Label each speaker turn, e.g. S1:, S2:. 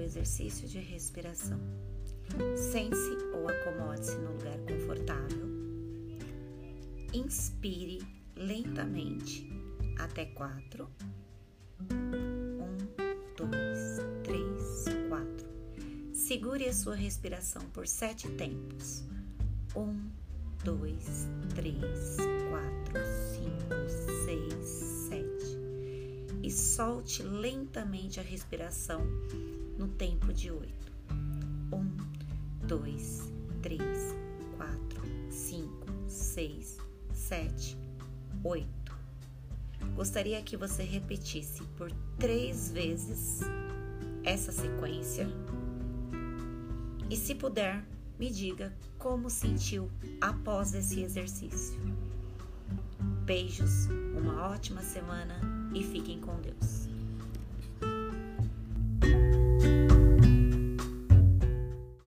S1: exercício de respiração. Sente-se ou acomode-se no lugar confortável. Inspire lentamente até quatro. Um, dois, três, quatro. Segure a sua respiração por sete tempos. Um, dois, três, quatro, E solte lentamente a respiração no tempo de oito. Um, dois, três, quatro, cinco, seis, sete, oito. Gostaria que você repetisse por três vezes essa sequência e, se puder, me diga como sentiu após esse exercício. Beijos, uma ótima semana e fiquem com Deus.